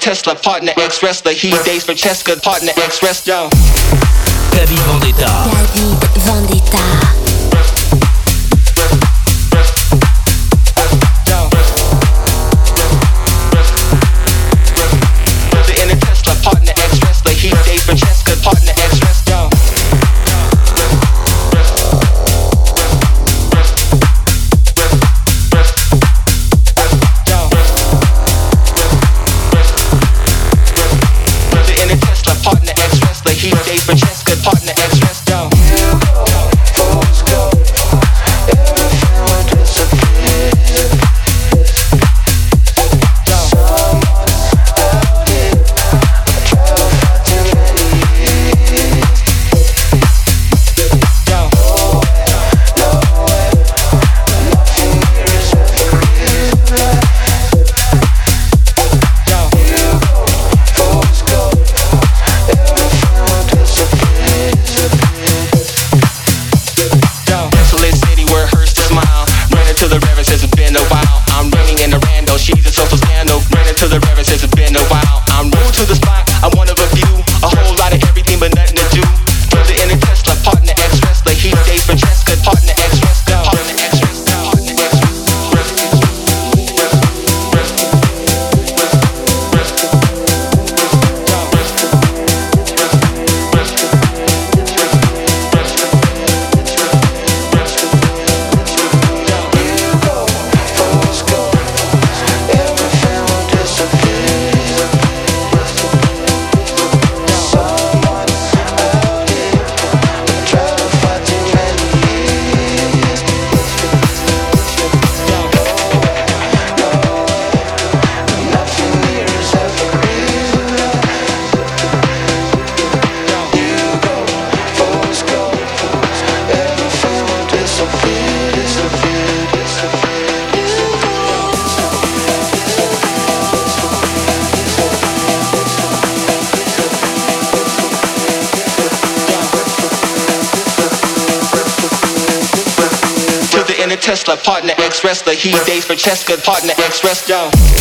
Tesla, partner ex wrestler. He dates Francesca, partner ex wrestler. David Vendetta. David Vendetta. Partner ex wrestler. He dates Francesca, partner ex wrestler.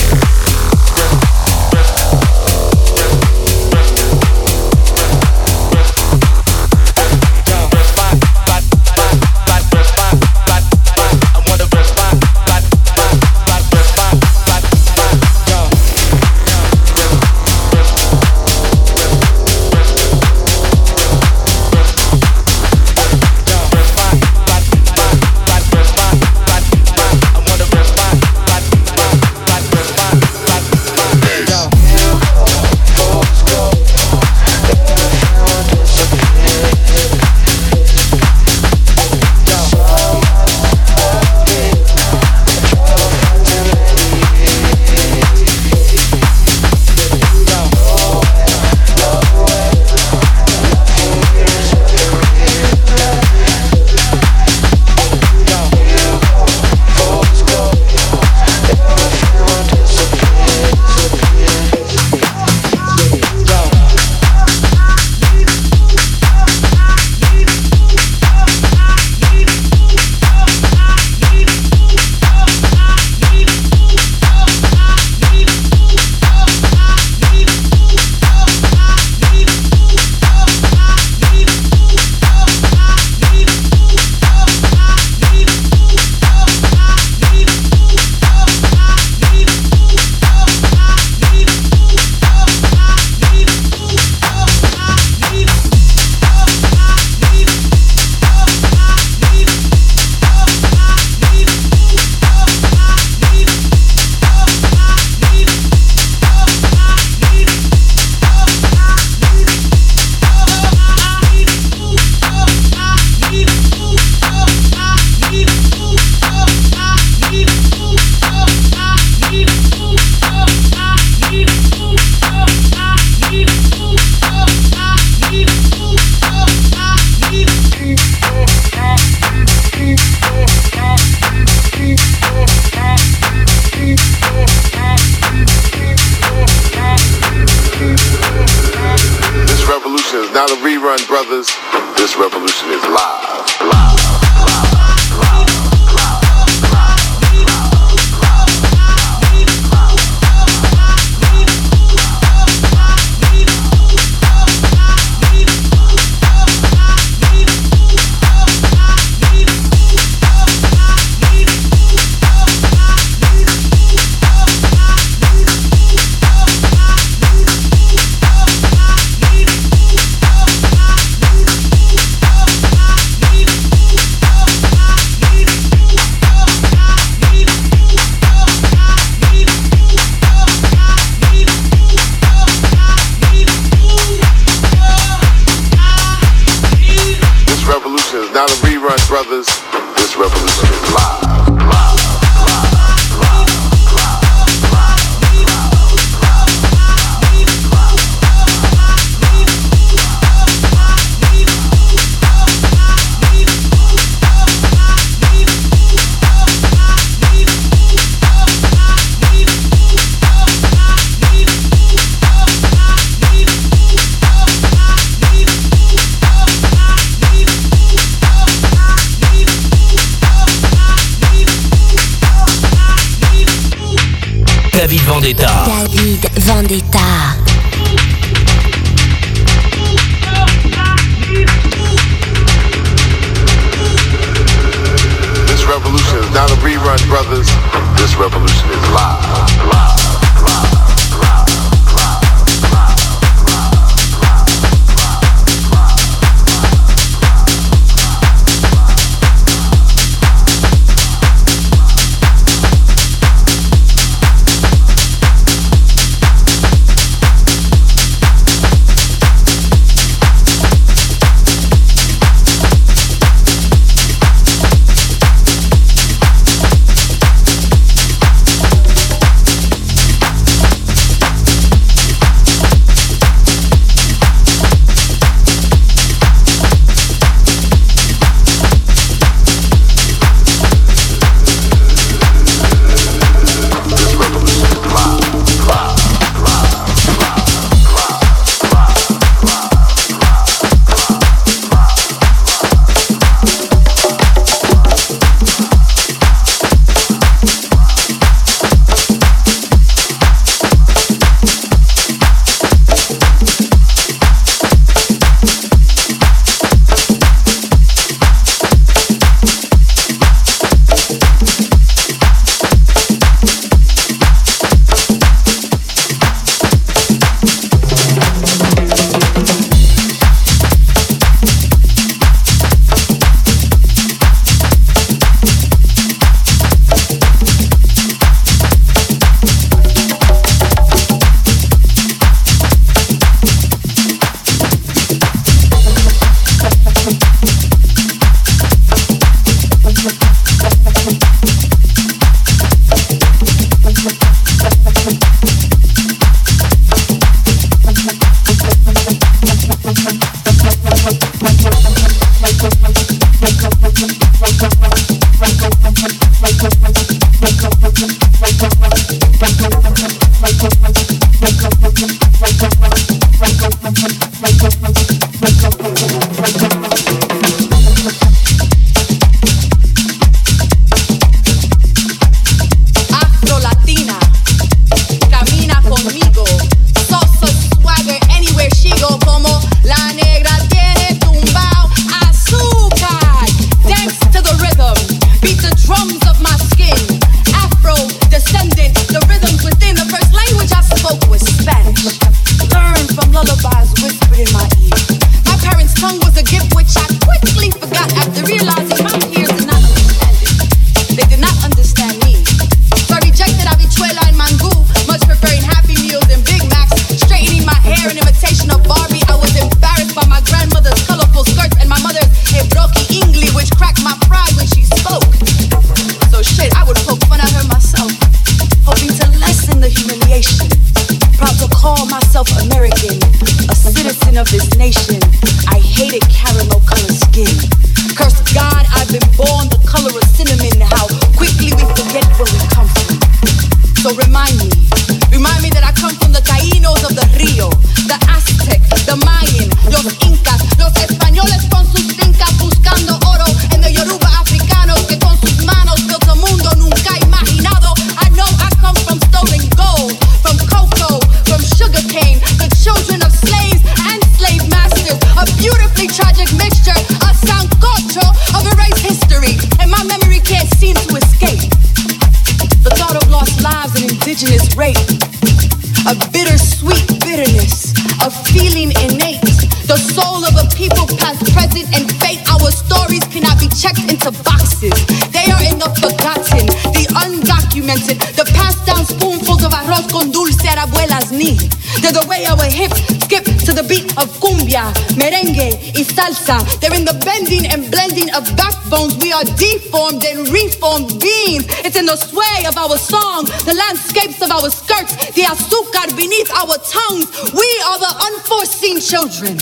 Salsa. They're in the bending and blending of backbones. We are deformed and reformed beings. It's in the sway of our song, the landscapes of our skirts, the azúcar beneath our tongues. We are the unforeseen children.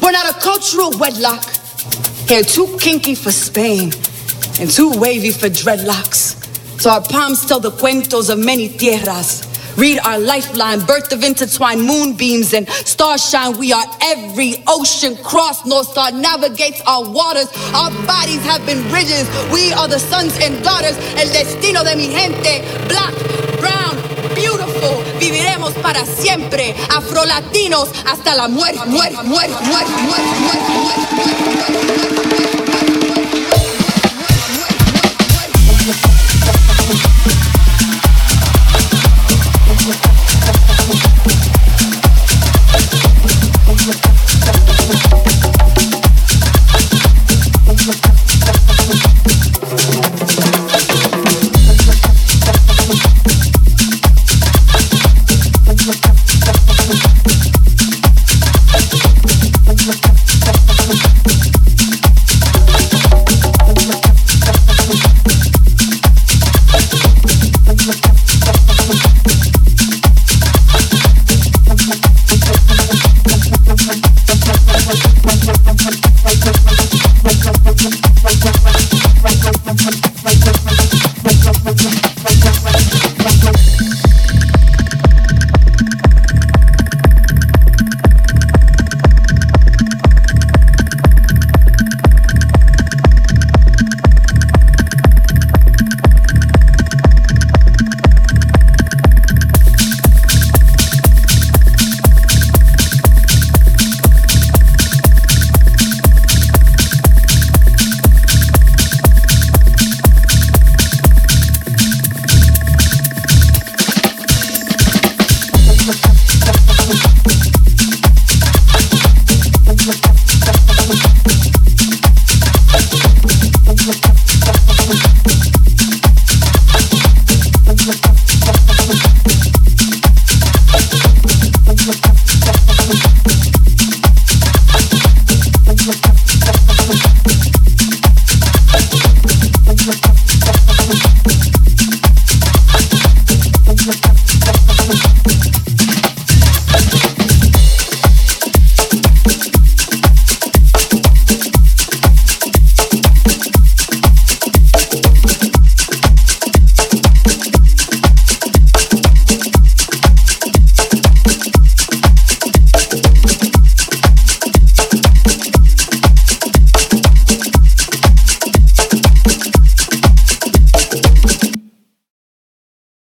We're not a cultural wedlock. Hair too kinky for Spain and too wavy for dreadlocks. So our palms tell the cuentos of many tierras. Read our lifeline, birth of intertwined moonbeams and starshine. We are every ocean cross, North Star navigates our waters. Our bodies have been bridges. We are the sons and daughters. El destino de mi gente, black, brown, beautiful. Viviremos para siempre, Afro Latinos hasta la muerte, muerte, muerte, muerte, muerte, muerte, muerte, muerte, muerte, muerte. muerte.